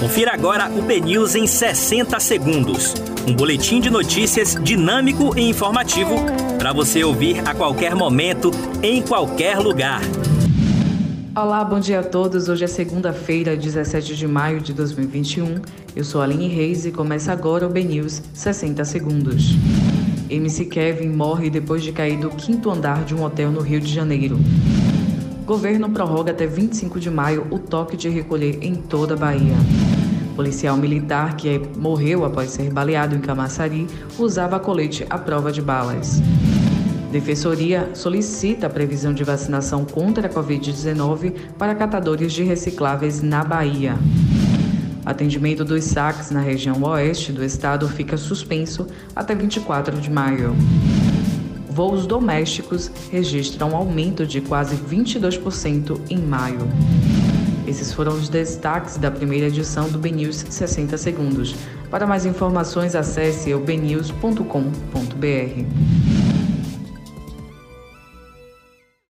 Confira agora o BNews em 60 segundos. Um boletim de notícias dinâmico e informativo para você ouvir a qualquer momento, em qualquer lugar. Olá, bom dia a todos. Hoje é segunda-feira, 17 de maio de 2021. Eu sou Aline Reis e começa agora o BNews 60 segundos. MC Kevin morre depois de cair do quinto andar de um hotel no Rio de Janeiro. Governo prorroga até 25 de maio o toque de recolher em toda a Bahia. Policial militar que morreu após ser baleado em Camaçari usava colete à prova de balas. Defensoria solicita a previsão de vacinação contra a Covid-19 para catadores de recicláveis na Bahia. Atendimento dos saques na região oeste do estado fica suspenso até 24 de maio voos domésticos registram um aumento de quase 22% em maio. Esses foram os destaques da primeira edição do BNews 60 Segundos. Para mais informações, acesse o bnews.com.br.